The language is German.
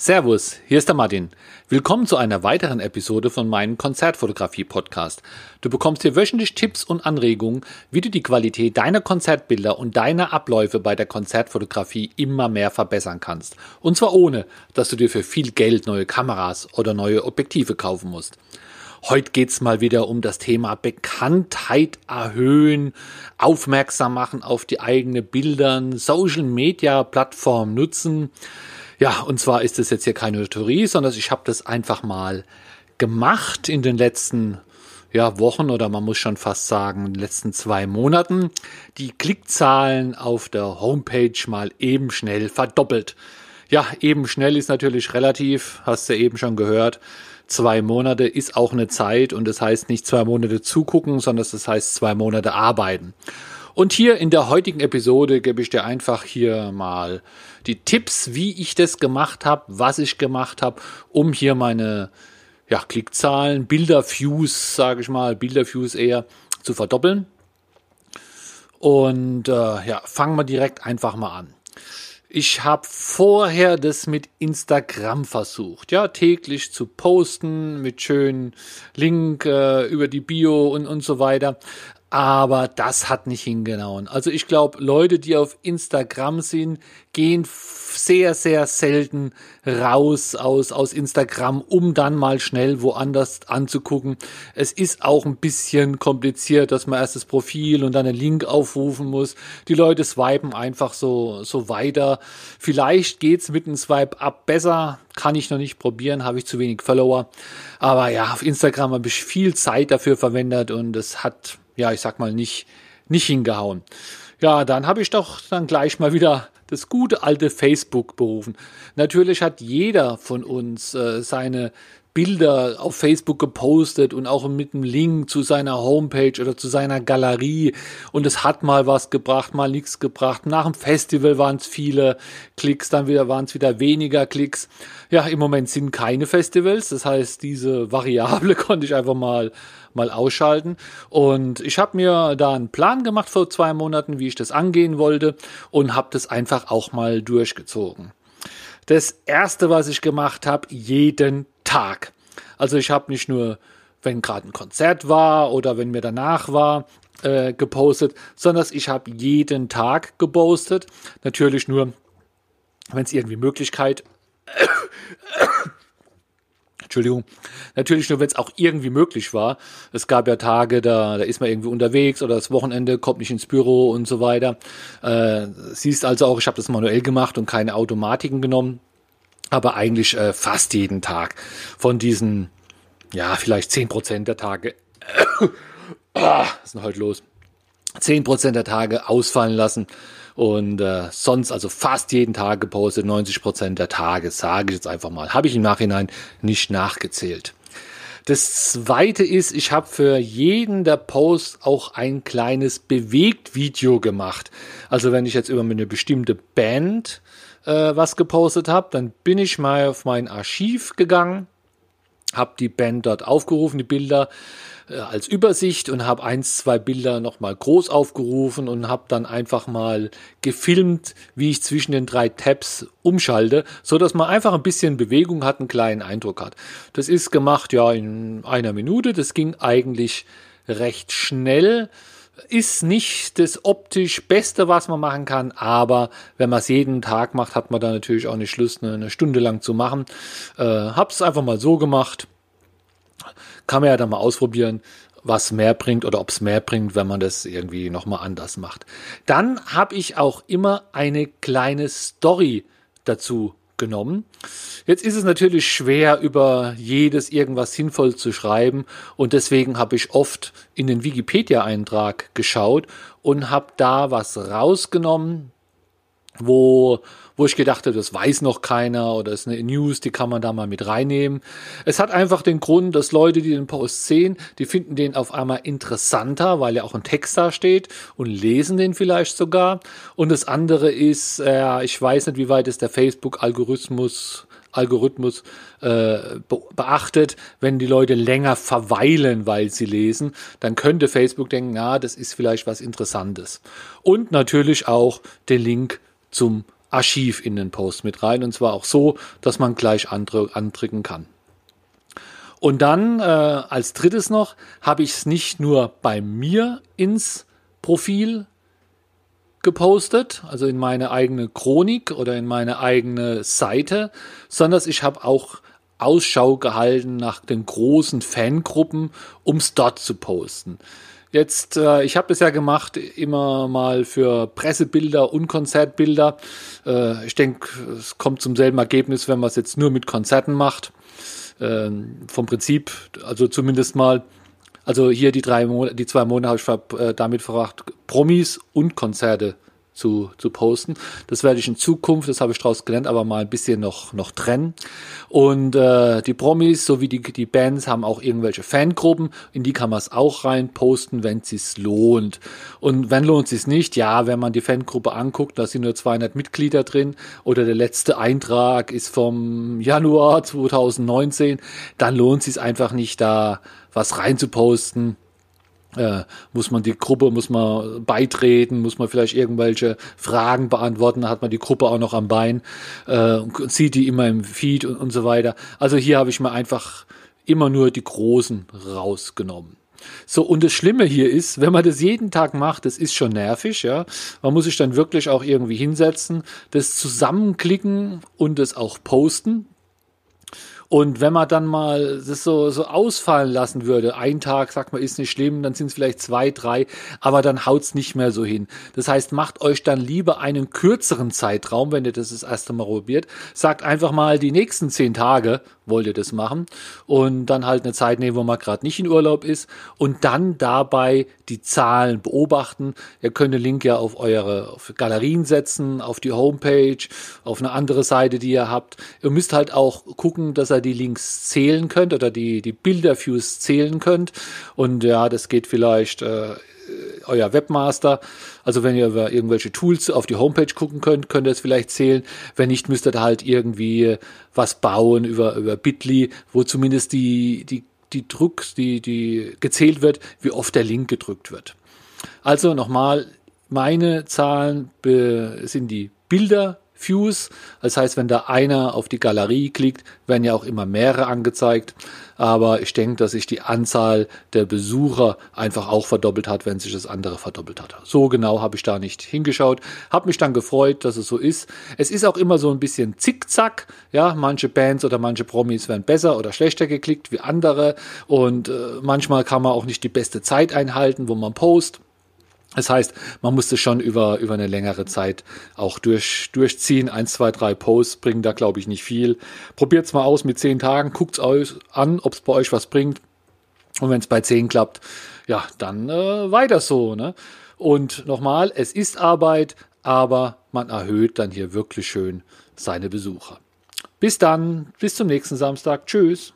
Servus, hier ist der Martin. Willkommen zu einer weiteren Episode von meinem Konzertfotografie-Podcast. Du bekommst hier wöchentlich Tipps und Anregungen, wie du die Qualität deiner Konzertbilder und deiner Abläufe bei der Konzertfotografie immer mehr verbessern kannst. Und zwar ohne, dass du dir für viel Geld neue Kameras oder neue Objektive kaufen musst. Heute geht's mal wieder um das Thema Bekanntheit erhöhen, aufmerksam machen auf die eigenen Bildern, Social Media Plattform nutzen. Ja, und zwar ist es jetzt hier keine Theorie, sondern ich habe das einfach mal gemacht in den letzten ja, Wochen oder man muss schon fast sagen, in den letzten zwei Monaten die Klickzahlen auf der Homepage mal eben schnell verdoppelt. Ja, eben schnell ist natürlich relativ, hast du eben schon gehört. Zwei Monate ist auch eine Zeit und das heißt nicht zwei Monate zugucken, sondern das heißt zwei Monate arbeiten. Und hier in der heutigen Episode gebe ich dir einfach hier mal die Tipps, wie ich das gemacht habe, was ich gemacht habe, um hier meine ja, Klickzahlen, Bilderviews, sage ich mal, Bilderviews eher zu verdoppeln. Und äh, ja, fangen wir direkt einfach mal an. Ich habe vorher das mit Instagram versucht, ja, täglich zu posten mit schönen Link äh, über die Bio und, und so weiter aber das hat nicht hingehauen. Also ich glaube, Leute, die auf Instagram sind, gehen sehr, sehr selten raus aus, aus Instagram, um dann mal schnell woanders anzugucken. Es ist auch ein bisschen kompliziert, dass man erst das Profil und dann einen Link aufrufen muss. Die Leute swipen einfach so, so weiter. Vielleicht geht's mit einem Swipe up besser. Kann ich noch nicht probieren, habe ich zu wenig Follower. Aber ja, auf Instagram habe ich viel Zeit dafür verwendet und es hat ja, ich sag mal, nicht, nicht hingehauen. Ja, dann habe ich doch dann gleich mal wieder das gute alte Facebook berufen. Natürlich hat jeder von uns äh, seine Bilder auf Facebook gepostet und auch mit einem Link zu seiner Homepage oder zu seiner Galerie. Und es hat mal was gebracht, mal nichts gebracht. Nach dem Festival waren es viele Klicks, dann wieder waren es wieder weniger Klicks. Ja, im Moment sind keine Festivals. Das heißt, diese Variable konnte ich einfach mal mal ausschalten. Und ich habe mir da einen Plan gemacht vor zwei Monaten, wie ich das angehen wollte und habe das einfach auch mal durchgezogen. Das erste, was ich gemacht habe, jeden Tag. Also ich habe nicht nur, wenn gerade ein Konzert war oder wenn mir danach war, äh, gepostet, sondern ich habe jeden Tag gepostet. Natürlich nur, wenn es irgendwie Möglichkeit Entschuldigung, natürlich nur, wenn es auch irgendwie möglich war. Es gab ja Tage, da, da ist man irgendwie unterwegs oder das Wochenende kommt nicht ins Büro und so weiter. Äh, siehst also auch, ich habe das manuell gemacht und keine Automatiken genommen aber eigentlich äh, fast jeden Tag von diesen, ja, vielleicht zehn Prozent der Tage, ah, was ist denn heute los? Zehn Prozent der Tage ausfallen lassen und äh, sonst also fast jeden Tag gepostet, 90 Prozent der Tage, sage ich jetzt einfach mal. Habe ich im Nachhinein nicht nachgezählt. Das zweite ist, ich habe für jeden der Posts auch ein kleines Bewegt-Video gemacht. Also wenn ich jetzt über eine bestimmte Band äh, was gepostet habe, dann bin ich mal auf mein Archiv gegangen, habe die Band dort aufgerufen, die Bilder äh, als Übersicht und habe eins, zwei Bilder nochmal groß aufgerufen und habe dann einfach mal gefilmt, wie ich zwischen den drei Tabs umschalte, so dass man einfach ein bisschen Bewegung hat, einen kleinen Eindruck hat. Das ist gemacht ja in einer Minute. Das ging eigentlich recht schnell ist nicht das optisch Beste, was man machen kann, aber wenn man es jeden Tag macht, hat man da natürlich auch nicht Lust, eine Stunde lang zu machen. Äh, hab's einfach mal so gemacht. Kann man ja dann mal ausprobieren, was mehr bringt oder ob es mehr bringt, wenn man das irgendwie nochmal anders macht. Dann habe ich auch immer eine kleine Story dazu genommen. Jetzt ist es natürlich schwer, über jedes irgendwas sinnvoll zu schreiben und deswegen habe ich oft in den Wikipedia-Eintrag geschaut und habe da was rausgenommen, wo, wo ich gedacht habe, das weiß noch keiner oder ist eine News, die kann man da mal mit reinnehmen. Es hat einfach den Grund, dass Leute, die den Post sehen, die finden den auf einmal interessanter, weil ja auch ein Text da steht und lesen den vielleicht sogar. Und das andere ist, äh, ich weiß nicht, wie weit es der Facebook-Algorithmus Algorithmus äh, beachtet, wenn die Leute länger verweilen, weil sie lesen, dann könnte Facebook denken, na, das ist vielleicht was Interessantes. Und natürlich auch den Link zum Archiv in den Post mit rein und zwar auch so, dass man gleich andrücken kann. Und dann äh, als drittes noch habe ich es nicht nur bei mir ins Profil gepostet, also in meine eigene Chronik oder in meine eigene Seite, sondern ich habe auch Ausschau gehalten nach den großen Fangruppen, um es dort zu posten. Jetzt, äh, ich habe es ja gemacht, immer mal für Pressebilder und Konzertbilder. Äh, ich denke, es kommt zum selben Ergebnis, wenn man es jetzt nur mit Konzerten macht. Äh, vom Prinzip, also zumindest mal, also hier die drei Monate, die zwei Monate habe ich äh, damit verbracht, Promis und Konzerte zu, zu posten. Das werde ich in Zukunft, das habe ich daraus gelernt, aber mal ein bisschen noch, noch trennen. Und äh, die Promis sowie die, die Bands haben auch irgendwelche Fangruppen, in die kann man es auch rein posten, wenn es sich lohnt. Und wenn lohnt es nicht, ja, wenn man die Fangruppe anguckt, da sind nur 200 Mitglieder drin oder der letzte Eintrag ist vom Januar 2019, dann lohnt es sich einfach nicht, da was rein zu posten äh, muss man die Gruppe, muss man beitreten, muss man vielleicht irgendwelche Fragen beantworten, dann hat man die Gruppe auch noch am Bein äh, und sieht die immer im Feed und, und so weiter. Also hier habe ich mir einfach immer nur die Großen rausgenommen. So, und das Schlimme hier ist, wenn man das jeden Tag macht, das ist schon nervig, ja. Man muss sich dann wirklich auch irgendwie hinsetzen, das zusammenklicken und das auch posten. Und wenn man dann mal das so, so ausfallen lassen würde, ein Tag, sagt man, ist nicht schlimm, dann sind es vielleicht zwei, drei, aber dann haut's nicht mehr so hin. Das heißt, macht euch dann lieber einen kürzeren Zeitraum, wenn ihr das das erste Mal probiert. Sagt einfach mal die nächsten zehn Tage wollt ihr das machen und dann halt eine Zeit nehmen, wo man gerade nicht in Urlaub ist und dann dabei die Zahlen beobachten. Ihr könnt den Link ja auf eure auf Galerien setzen, auf die Homepage, auf eine andere Seite, die ihr habt. Ihr müsst halt auch gucken, dass ihr die Links zählen könnt oder die, die Bilderviews zählen könnt. Und ja, das geht vielleicht äh, euer Webmaster. Also wenn ihr über irgendwelche Tools auf die Homepage gucken könnt, könnt ihr es vielleicht zählen. Wenn nicht, müsst ihr da halt irgendwie was bauen über, über Bitly, wo zumindest die, die, die Druck, die, die gezählt wird, wie oft der Link gedrückt wird. Also nochmal, meine Zahlen sind die Bilder Views. Das heißt, wenn da einer auf die Galerie klickt, werden ja auch immer mehrere angezeigt. Aber ich denke, dass sich die Anzahl der Besucher einfach auch verdoppelt hat, wenn sich das andere verdoppelt hat. So genau habe ich da nicht hingeschaut. Habe mich dann gefreut, dass es so ist. Es ist auch immer so ein bisschen zickzack. Ja, manche Bands oder manche Promis werden besser oder schlechter geklickt wie andere. Und äh, manchmal kann man auch nicht die beste Zeit einhalten, wo man post. Das heißt, man musste schon über, über eine längere Zeit auch durch, durchziehen. Eins, zwei, drei Posts bringen da, glaube ich, nicht viel. Probiert's mal aus mit zehn Tagen, guckt's euch an, ob's bei euch was bringt. Und wenn es bei zehn klappt, ja, dann äh, weiter so. Ne? Und nochmal, es ist Arbeit, aber man erhöht dann hier wirklich schön seine Besucher. Bis dann, bis zum nächsten Samstag. Tschüss.